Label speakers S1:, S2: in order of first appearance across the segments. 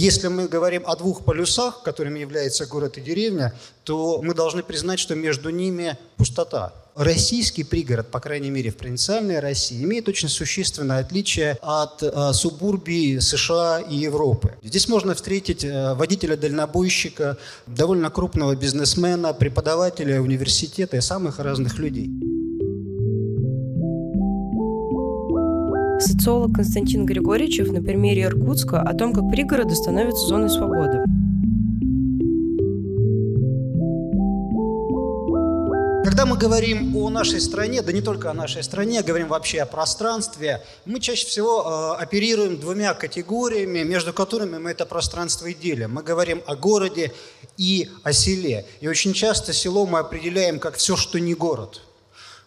S1: если мы говорим о двух полюсах, которыми является город и деревня, то мы должны признать, что между ними пустота. Российский пригород, по крайней мере в провинциальной России, имеет очень существенное отличие от э, субурбии США и Европы. Здесь можно встретить э, водителя-дальнобойщика, довольно крупного бизнесмена, преподавателя университета и самых разных людей.
S2: Социолог Константин Григорьевичев на примере Иркутска о том, как пригороды становятся зоной свободы.
S1: Когда мы говорим о нашей стране, да не только о нашей стране, говорим вообще о пространстве, мы чаще всего э, оперируем двумя категориями, между которыми мы это пространство и делим. Мы говорим о городе и о селе. И очень часто село мы определяем как все, что не город –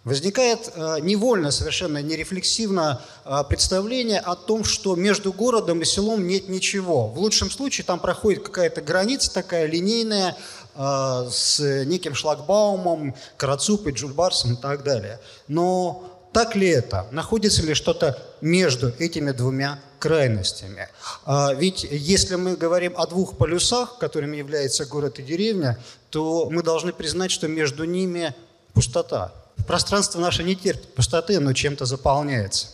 S1: Возникает э, невольно, совершенно нерефлексивно э, представление о том, что между городом и селом нет ничего. В лучшем случае там проходит какая-то граница такая линейная э, с неким шлагбаумом, Карацупой, Джульбарсом и так далее. Но так ли это? Находится ли что-то между этими двумя крайностями? А ведь если мы говорим о двух полюсах, которыми является город и деревня, то мы должны признать, что между ними пустота. Пространство наше не терпит пустоты, но чем-то заполняется.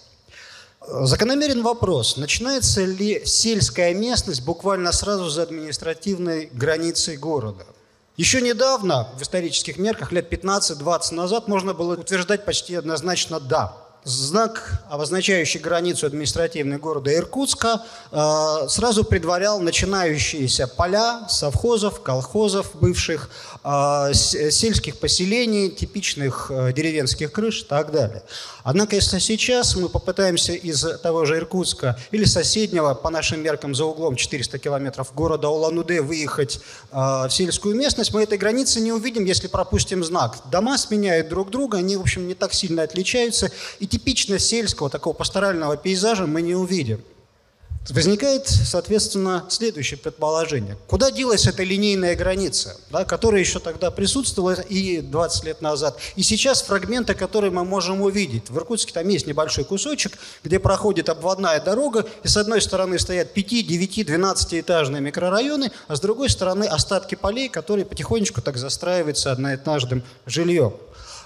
S1: Закономерен вопрос, начинается ли сельская местность буквально сразу за административной границей города? Еще недавно, в исторических мерках, лет 15-20 назад, можно было утверждать почти однозначно «да». Знак, обозначающий границу административной города Иркутска, э, сразу предварял начинающиеся поля совхозов, колхозов бывших, э, сельских поселений, типичных э, деревенских крыш и так далее. Однако, если сейчас мы попытаемся из того же Иркутска или соседнего, по нашим меркам, за углом 400 километров города Улан-Удэ выехать в сельскую местность, мы этой границы не увидим, если пропустим знак. Дома сменяют друг друга, они, в общем, не так сильно отличаются, и типично сельского такого пасторального пейзажа мы не увидим. Возникает, соответственно, следующее предположение. Куда делась эта линейная граница, да, которая еще тогда присутствовала и 20 лет назад, и сейчас фрагменты, которые мы можем увидеть. В Иркутске там есть небольшой кусочек, где проходит обводная дорога, и с одной стороны стоят 5, 9, 12-этажные микрорайоны, а с другой стороны остатки полей, которые потихонечку так застраиваются одноэтажным жильем.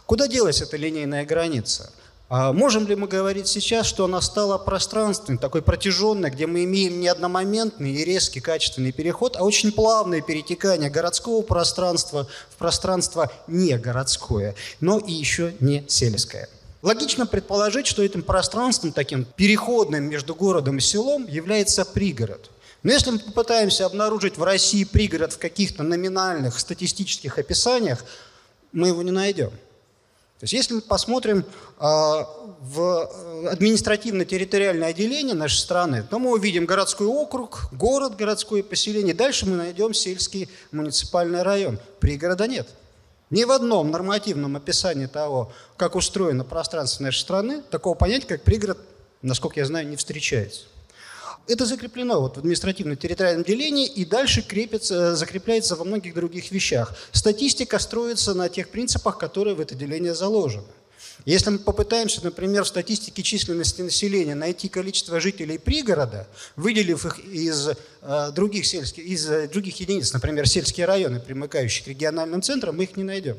S1: Куда делась эта линейная граница? А можем ли мы говорить сейчас, что она стала пространственной, такой протяженной, где мы имеем не одномоментный и резкий качественный переход, а очень плавное перетекание городского пространства в пространство не городское, но и еще не сельское? Логично предположить, что этим пространством, таким переходным между городом и селом, является пригород. Но если мы попытаемся обнаружить в России пригород в каких-то номинальных статистических описаниях, мы его не найдем. То есть если мы посмотрим а, в административно-территориальное отделение нашей страны, то мы увидим городской округ, город, городское поселение. Дальше мы найдем сельский муниципальный район. Пригорода нет. Ни в одном нормативном описании того, как устроено пространство нашей страны, такого понятия, как пригород, насколько я знаю, не встречается. Это закреплено вот в административно-территориальном делении и дальше крепится, закрепляется во многих других вещах. Статистика строится на тех принципах, которые в это деление заложены. Если мы попытаемся, например, в статистике численности населения найти количество жителей пригорода, выделив их из, э, других, сельских, из э, других единиц, например, сельские районы, примыкающие к региональным центрам, мы их не найдем.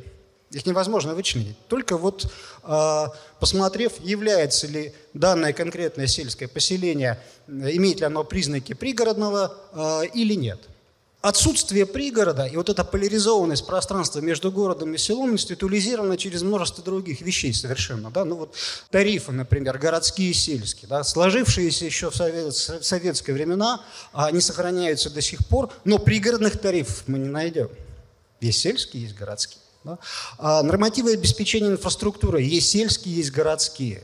S1: Их невозможно вычленить. Только вот э, посмотрев, является ли данное конкретное сельское поселение, имеет ли оно признаки пригородного э, или нет. Отсутствие пригорода и вот эта поляризованность пространства между городом и селом институализирована через множество других вещей совершенно. Да? Ну вот тарифы, например, городские и сельские, да? сложившиеся еще в, совет, в советские времена, они сохраняются до сих пор, но пригородных тарифов мы не найдем. Есть сельские, есть городские. Да? А нормативы обеспечения инфраструктуры есть сельские, есть городские.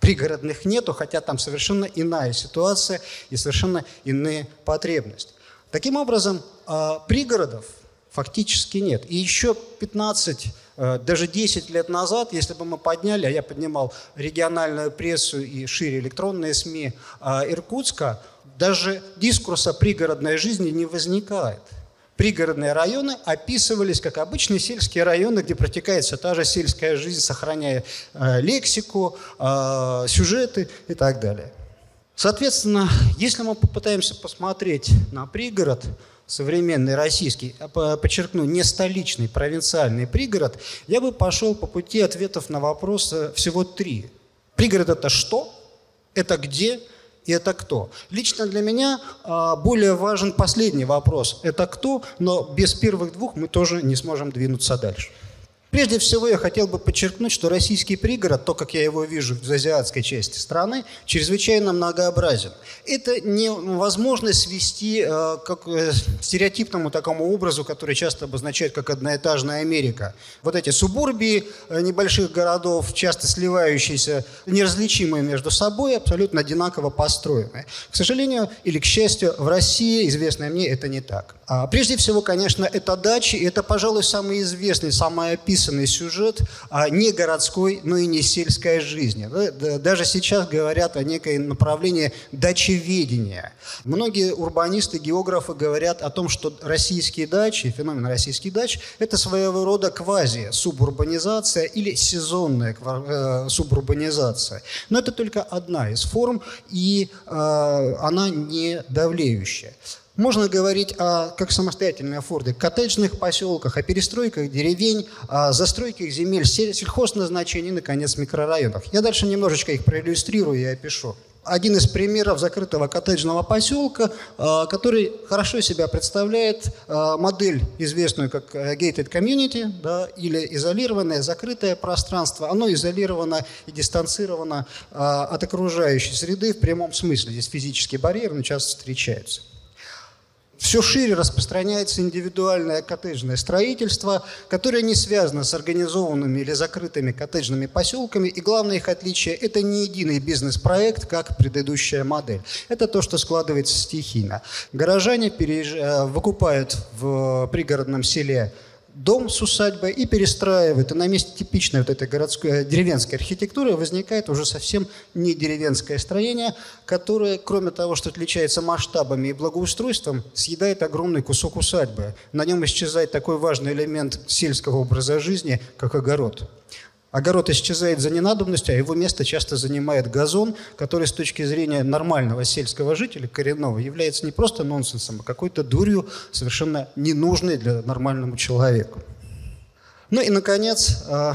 S1: Пригородных нету, хотя там совершенно иная ситуация и совершенно иные потребности. Таким образом, а, пригородов фактически нет. И еще 15, э, даже 10 лет назад, если бы мы подняли, а я поднимал региональную прессу и шире электронные СМИ а, Иркутска, даже дискурса пригородной жизни не возникает – пригородные районы описывались как обычные сельские районы, где протекает вся та же сельская жизнь, сохраняя э, лексику, э, сюжеты и так далее. Соответственно, если мы попытаемся посмотреть на пригород, современный российский, подчеркну, не столичный, провинциальный пригород, я бы пошел по пути ответов на вопросы всего три. Пригород – это что? Это где? И это кто? Лично для меня а, более важен последний вопрос. Это кто? Но без первых двух мы тоже не сможем двинуться дальше. Прежде всего, я хотел бы подчеркнуть, что российский пригород, то, как я его вижу в азиатской части страны, чрезвычайно многообразен. Это невозможно свести э, к э, стереотипному такому образу, который часто обозначает как одноэтажная Америка. Вот эти субурбии э, небольших городов, часто сливающиеся, неразличимые между собой, абсолютно одинаково построенные. К сожалению или к счастью, в России, известно мне, это не так. А прежде всего, конечно, это дачи, и это, пожалуй, самый известный, самый описанный сюжет а не городской, но и не сельской жизни. Даже сейчас говорят о некой направлении дачеведения. Многие урбанисты, географы говорят о том, что российские дачи, феномен российских дач, это своего рода квази-субурбанизация или сезонная э, субурбанизация. Но это только одна из форм, и э, она не давлеющая. Можно говорить о, как самостоятельные форды, коттеджных поселках, о перестройках деревень, о застройках земель сельхозназначений и, наконец, микрорайонах. Я дальше немножечко их проиллюстрирую и опишу. Один из примеров закрытого коттеджного поселка, э, который хорошо себя представляет э, модель, известную как э, gated community, да, или изолированное закрытое пространство. Оно изолировано и дистанцировано от окружающей среды в прямом смысле. Здесь физические барьеры но часто встречаются все шире распространяется индивидуальное коттеджное строительство, которое не связано с организованными или закрытыми коттеджными поселками. И главное их отличие – это не единый бизнес-проект, как предыдущая модель. Это то, что складывается стихийно. Горожане переезж... Э, выкупают в пригородном селе дом с усадьбой и перестраивает. И на месте типичной вот этой городской, э, деревенской архитектуры возникает уже совсем не деревенское строение, которое, кроме того, что отличается масштабами и благоустройством, съедает огромный кусок усадьбы. На нем исчезает такой важный элемент сельского образа жизни, как огород. Огород исчезает за ненадобностью, а его место часто занимает газон, который с точки зрения нормального сельского жителя, коренного, является не просто нонсенсом, а какой-то дурью, совершенно ненужной для нормального человека. Ну и, наконец, а,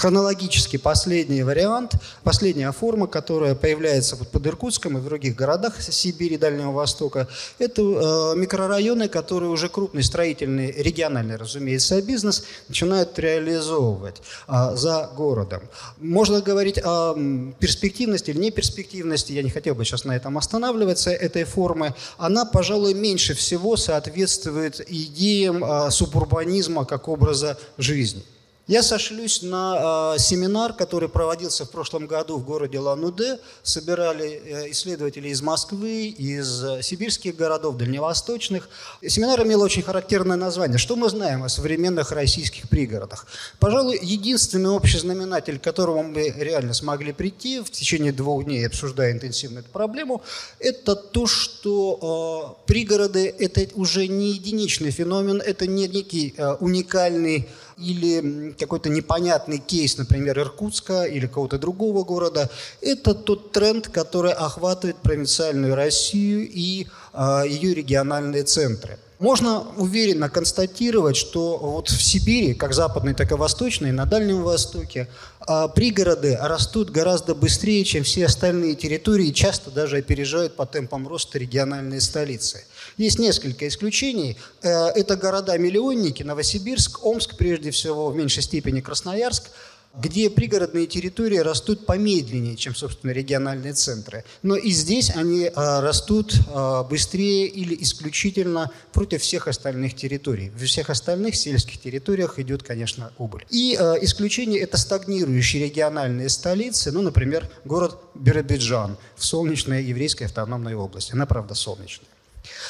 S1: хронологически последний вариант, последняя форма, которая появляется вот под Иркутском и в других городах Сибири Дальнего Востока, это э, микрорайоны, которые уже крупный строительный, региональный, разумеется, бизнес начинают реализовывать э, за городом. Можно говорить о перспективности или неперспективности, я не хотел бы сейчас на этом останавливаться, этой формы. Она, пожалуй, меньше всего соответствует идеям э, субурбанизма как образа жизни. Я сошлюсь на э, семинар, который проводился в прошлом году в городе Лануде. Собирали э, исследователи из Москвы, из э, сибирских городов, дальневосточных. Семинар имел очень характерное название. Что мы знаем о современных российских пригородах? Пожалуй, единственный общий знаменатель, к которому мы реально смогли прийти в течение двух дней, обсуждая интенсивно эту проблему, это то, что э, пригороды – это уже не единичный феномен, это не некий э, уникальный или какой-то непонятный кейс, например, Иркутска или какого-то другого города, это тот тренд, который охватывает провинциальную Россию и э, ее региональные центры. Можно уверенно констатировать, что вот в Сибири, как западной, так и восточной, на Дальнем Востоке, а, пригороды растут гораздо быстрее, чем все остальные территории, часто даже опережают по темпам роста региональные столицы. Есть несколько исключений. Э, это города-миллионники, Новосибирск, Омск, прежде всего, в меньшей степени Красноярск – где пригородные территории растут помедленнее, чем, собственно, региональные центры. Но и здесь они а, растут а, быстрее или исключительно против всех остальных территорий. В всех остальных сельских территориях идет, конечно, убыль. И а, исключение – это стагнирующие региональные столицы, ну, например, город Биробиджан в солнечной еврейской автономной области. Она, правда, солнечная.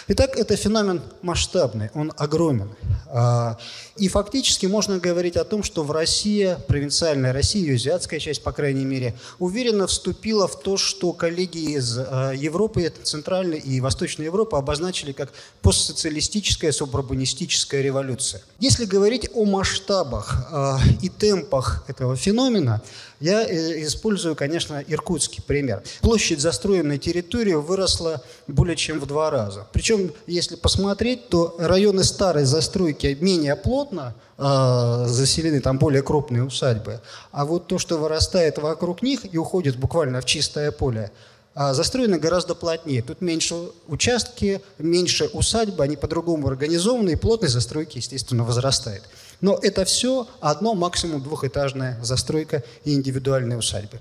S1: Итак, это феномен масштабный, он огромен. А, и фактически можно говорить о том, что в России, провинциальная Россия, ее азиатская часть, по крайней мере, уверенно вступила в то, что коллеги из а, Европы, Центральной и Восточной Европы обозначили как постсоциалистическая, субурбанистическая революция. Если говорить о масштабах а, и темпах этого феномена, Я э, использую, конечно, иркутский пример. Площадь застроенной территории выросла более чем в два раза. Причем, если посмотреть, то районы старой застройки менее плотно э, заселены, там более крупные усадьбы. А вот то, что вырастает вокруг них и уходит буквально в чистое поле, а застроены гораздо плотнее. Тут меньше участки, меньше усадьбы, они по-другому организованы, и плотность застройки, естественно, возрастает. Но это все одно, максимум двухэтажная застройка и индивидуальные усадьбы.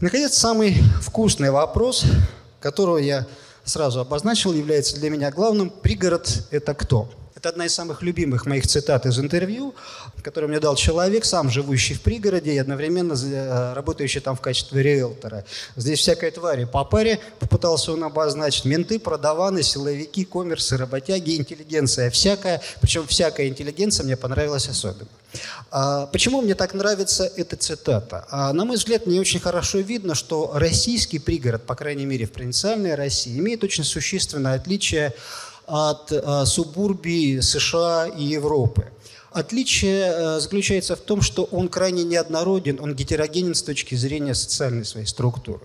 S1: Наконец, самый вкусный вопрос, которого я сразу обозначил, является для меня главным. Пригород – это кто? Это одна из самых любимых моих цитат из интервью, которую мне дал человек, сам живущий в пригороде и одновременно э, работающий там в качестве риэлтора. Здесь всякая твари по паре, попытался он обозначить. Менты, продаваны, силовики, коммерсы, работяги, интеллигенция всякая. Причем всякая интеллигенция мне понравилась особенно. А почему мне так нравится эта цитата? А, на мой взгляд, мне очень хорошо видно, что российский пригород, по крайней мере в провинциальной России, имеет очень существенное отличие от э, субурбии США и Европы. Отличие э, заключается в том, что он крайне неоднороден, он гетерогенен с точки зрения социальной своей структуры.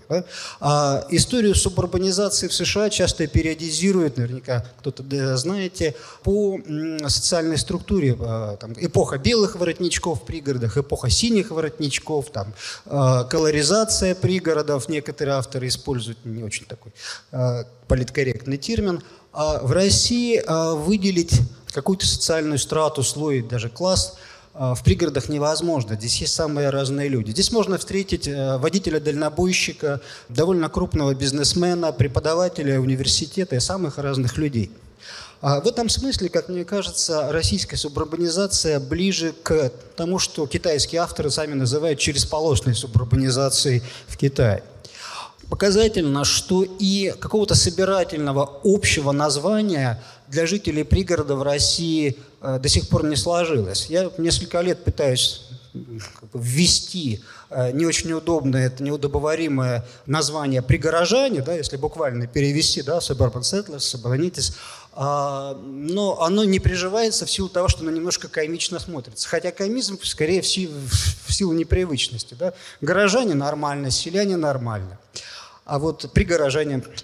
S1: А историю субурбанизации в США часто периодизируют, наверняка кто-то знаете, по социальной структуре. Э, там, эпоха белых воротничков в пригородах, эпоха синих воротничков, там, колоризация пригородов. Некоторые авторы используют не очень такой политкорректный термин – в России а, выделить какую-то социальную страту, слой, даже класс а, в пригородах невозможно. Здесь есть самые разные люди. Здесь можно встретить э, водителя-дальнобойщика, довольно крупного бизнесмена, преподавателя университета и самых разных людей. А в этом смысле, как мне кажется, российская субурбанизация ближе к тому, что китайские авторы сами называют черезполосной субурбанизацией в Китае показательно, что и какого-то собирательного общего названия для жителей пригорода в России э, до сих пор не сложилось. Я несколько лет пытаюсь ввести э, не очень удобное, это неудобоваримое название «пригорожане», да, если буквально перевести, да, «suburban settlers», «suburbanitis», а, но оно не приживается в силу того, что оно немножко комично смотрится. Хотя комизм, скорее, в силу непривычности. Да? Горожане нормально, селяне нормально а вот при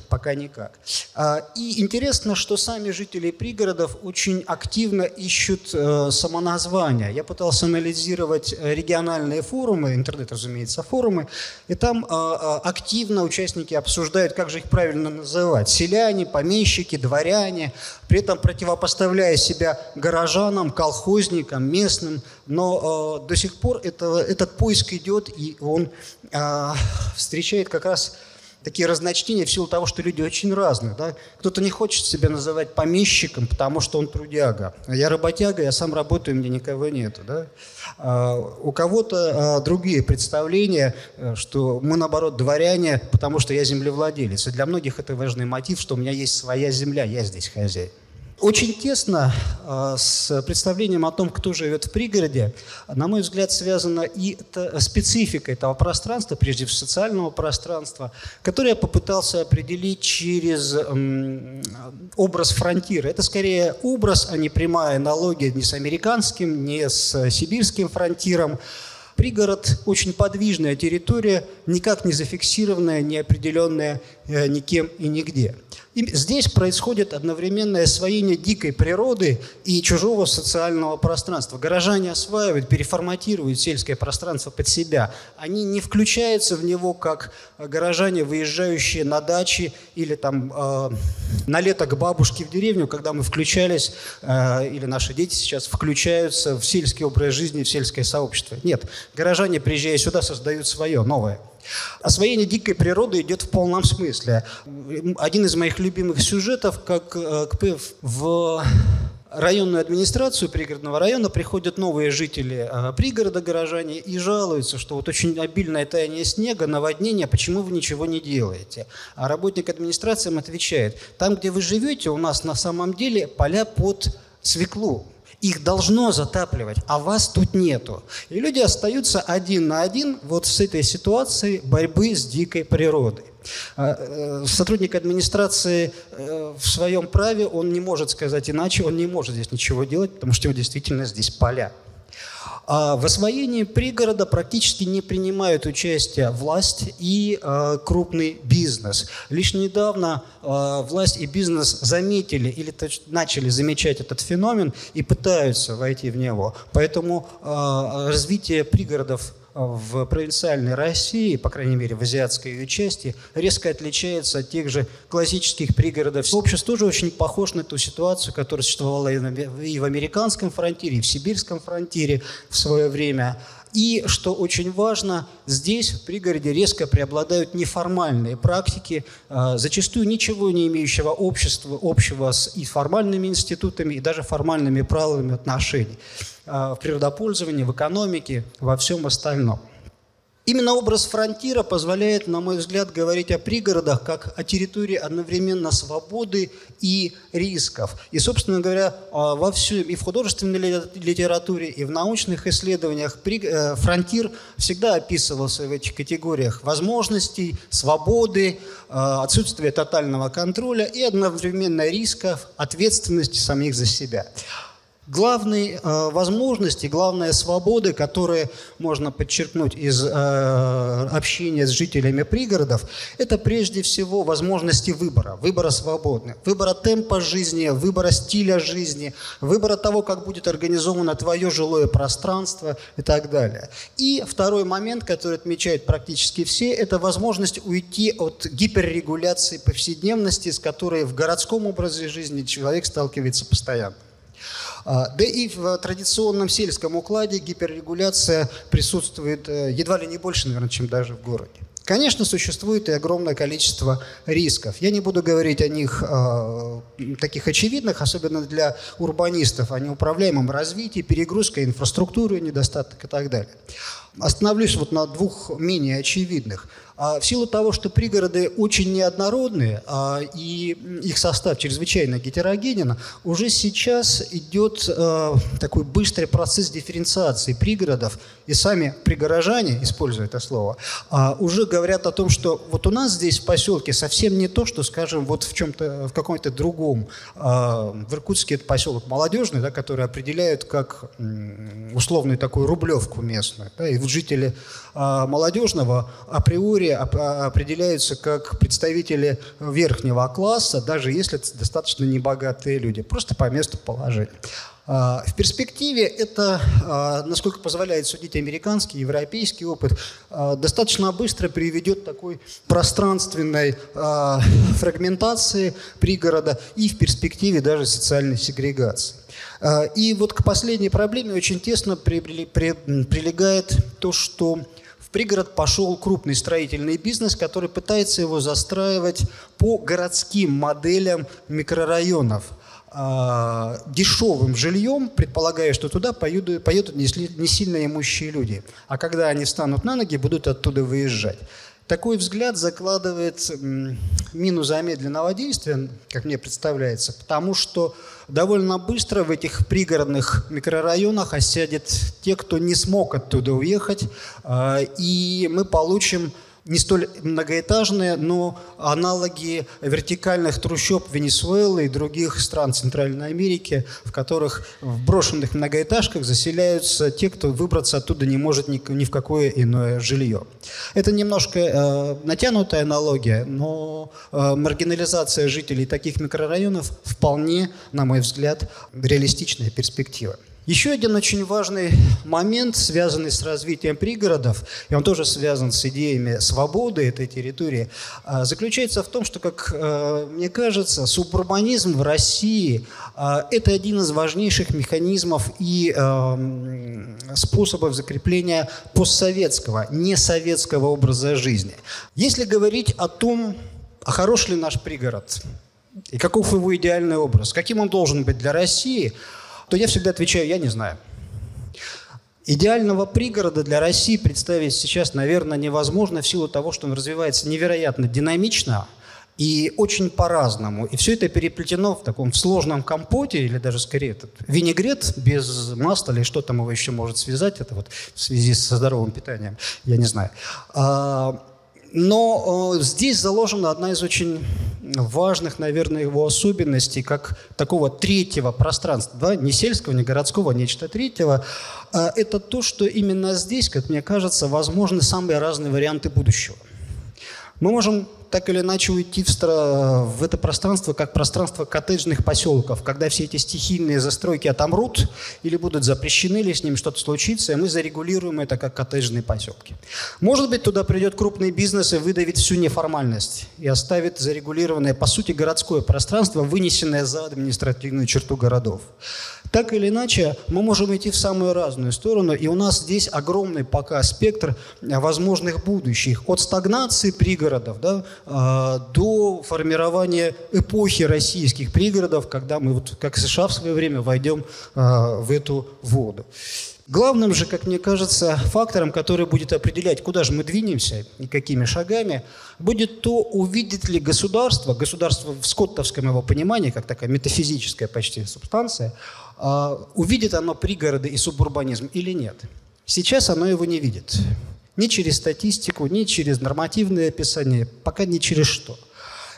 S1: пока никак. А, и интересно, что сами жители пригородов очень активно ищут э, самоназвания. Я пытался анализировать региональные форумы, интернет, разумеется, форумы, и там э, э, активно участники обсуждают, как же их правильно называть. Селяне, помещики, дворяне, при этом противопоставляя себя горожанам, колхозникам, местным. Но до сих пор это, этот поиск идет, и он встречает как раз такие разночтения в силу того, что люди очень разные. Да? Кто-то не хочет себя называть помещиком, потому что он трудяга. Я работяга, я сам работаю, мне никого нету. Да? А, у кого-то а, другие представления, э, что мы, наоборот, дворяне, потому что я землевладелец. И для многих это важный мотив, что у меня есть своя земля, я здесь хозяин. Очень тесно э, с представлением о том, кто живет в пригороде, на мой взгляд, связана и специфика этого пространства, прежде всего социального пространства, которое я попытался определить через образ фронтира. Это скорее образ, а не прямая аналогия ни с американским, ни с сибирским фронтиром. Пригород – очень подвижная территория, никак не зафиксированная, не определенная э, никем и нигде. И здесь происходит одновременное освоение дикой природы и чужого социального пространства. Горожане осваивают, переформатируют сельское пространство под себя. Они не включаются в него, как горожане, выезжающие на дачи или там э, на лето к бабушке в деревню, когда мы включались, э, или наши дети сейчас включаются в сельский образ жизни, в сельское сообщество. Нет, горожане, приезжая сюда, создают свое, новое. Освоение дикой природы идет в полном смысле. Один из моих любимых сюжетов, как э, в районную администрацию пригородного района приходят новые жители э, пригорода горожане и жалуются, что вот очень обильное таяние снега, наводнение, почему вы ничего не делаете? А работник администрации им отвечает, там, где вы живете, у нас на самом деле поля под свеклу, их должно затапливать, а вас тут нету. И люди остаются один на один вот с этой ситуацией борьбы с дикой природой. А, э, сотрудник администрации э, в своем праве, он не может сказать иначе, он не может здесь ничего делать, потому что у него действительно здесь поля. А в освоении пригорода практически не принимают участие власть и э, крупный бизнес. Лишь недавно э, власть и бизнес заметили или начали замечать этот феномен и пытаются войти в него. Поэтому э, развитие пригородов в провинциальной России, по крайней мере в азиатской ее части, резко отличается от тех же классических пригородов. Общество тоже очень похож на ту ситуацию, которая существовала и в американском фронтире, и в сибирском фронтире в свое время. И, что очень важно, здесь, в пригороде, резко преобладают неформальные практики, а, зачастую ничего не имеющего общества, общего с и формальными институтами, и даже формальными правилами отношений а, в природопользовании, в экономике, во всем остальном. Именно образ фронтира позволяет, на мой взгляд, говорить о пригородах как о территории одновременно свободы и рисков. И, собственно говоря, а, во всем, и в художественной литературе, и в научных исследованиях э, фронтир всегда описывался в этих категориях возможностей, свободы, а, отсутствия тотального контроля и одновременно рисков, ответственности самих за себя. Главные э, возможности, главные свободы, которые можно подчеркнуть из э, общения с жителями пригородов, это прежде всего возможности выбора, выбора свободны, выбора темпа жизни, выбора стиля жизни, выбора того, как будет организовано твое жилое пространство и так далее. И второй момент, который отмечают практически все, это возможность уйти от гиперрегуляции повседневности, с которой в городском образе жизни человек сталкивается постоянно. А, да и в традиционном сельском укладе гиперрегуляция присутствует э, едва ли не больше, наверное, чем даже в городе. Конечно, существует и огромное количество рисков. Я не буду говорить о них э, таких очевидных, особенно для урбанистов, о неуправляемом развитии, перегрузка инфраструктуры, недостаток и так далее. Остановлюсь вот на двух менее очевидных – в силу того, что пригороды очень неоднородные, а, и их состав чрезвычайно гетерогенен, уже сейчас идет а, такой быстрый процесс дифференциации пригородов, и сами пригорожане, используя это слово, уже говорят о том, что вот у нас здесь в поселке совсем не то, что, скажем, вот в чем-то, в каком-то другом. В Иркутске это поселок молодежный, да, который определяют как условную такую рублевку местную. Да, и вот жители молодежного априори категории определяются как представители верхнего класса, даже если это достаточно небогатые люди, просто по месту положения. А, в перспективе это, а, насколько позволяет судить американский, европейский опыт, а, достаточно быстро приведет к такой пространственной фрагментации пригорода и в перспективе даже социальной сегрегации. И вот к последней проблеме очень тесно прилегает то, что пригород пошел крупный строительный бизнес, который пытается его застраивать по городским моделям микрорайонов а, дешевым жильем, предполагая, что туда поедут, поедут не, сильно имущие люди. А когда они встанут на ноги, будут оттуда выезжать. Такой взгляд закладывает мину замедленного действия, как мне представляется, потому что довольно быстро в этих пригородных микрорайонах осядет те, кто не смог оттуда уехать, а, и мы получим не столь многоэтажные, но аналоги вертикальных трущоб Венесуэлы и других стран Центральной Америки, в которых в брошенных многоэтажках заселяются те, кто выбраться оттуда не может ни, ни в какое иное жилье. Это немножко э, натянутая аналогия, но э, маргинализация жителей таких микрорайонов вполне, на мой взгляд, реалистичная перспектива. Еще один очень важный момент, связанный с развитием пригородов, и он тоже связан с идеями свободы этой территории, а, заключается в том, что, как а, мне кажется, субурбанизм в России а, – это один из важнейших механизмов и способов закрепления постсоветского, несоветского образа жизни. Если говорить о том, а хорош ли наш пригород, и каков его идеальный образ, каким он должен быть для России – то я всегда отвечаю, я не знаю. Идеального пригорода для России представить сейчас, наверное, невозможно в силу того, что он развивается невероятно динамично и очень по-разному. И все это переплетено в таком сложном компоте, или даже скорее этот винегрет без масла, или что там его еще может связать, это вот в связи со здоровым питанием, я не знаю. Но э, здесь заложена одна из очень важных, наверное, его особенностей, как такого третьего пространства, да, не сельского, не городского, а нечто третьего, а это то, что именно здесь, как мне кажется, возможны самые разные варианты будущего. Мы можем так или иначе уйти в, в это пространство, как пространство коттеджных поселков, когда все эти стихийные застройки отомрут или будут запрещены, или с ними что-то случится, и мы зарегулируем это как коттеджные поселки. Может быть, туда придет крупный бизнес и выдавит всю неформальность и оставит зарегулированное, по сути, городское пространство, вынесенное за административную черту городов. Так или иначе, мы можем идти в самую разную сторону, и у нас здесь огромный пока спектр возможных будущих. От стагнации пригородов да, до формирования эпохи российских пригородов, когда мы, вот, как США в свое время, войдем а, в эту воду. Главным же, как мне кажется, фактором, который будет определять, куда же мы двинемся и какими шагами, будет то, увидит ли государство, государство в скоттовском его понимании, как такая метафизическая почти субстанция, а, увидит оно пригороды и субурбанизм или нет. Сейчас оно его не видит. Ни через статистику, ни через нормативное описание, пока ни через что –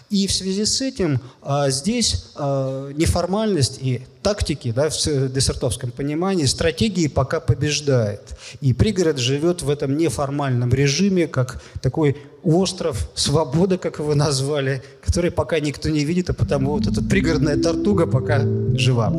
S1: и в связи с этим а, здесь а, неформальность и тактики, да, в дессертовском понимании, стратегии пока побеждает. И пригород живет в этом неформальном режиме, как такой остров свободы, как его назвали, который пока никто не видит, а потому вот эта пригородная тортуга пока жива.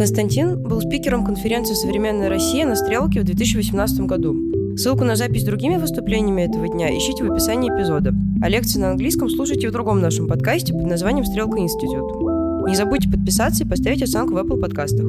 S2: Константин был спикером конференции «Современная Россия» на «Стрелке» в 2018 году. Ссылку на запись с другими выступлениями этого дня ищите в описании эпизода. А лекции на английском слушайте в другом нашем подкасте под названием «Стрелка Институт». Не забудьте подписаться и поставить оценку в Apple подкастах.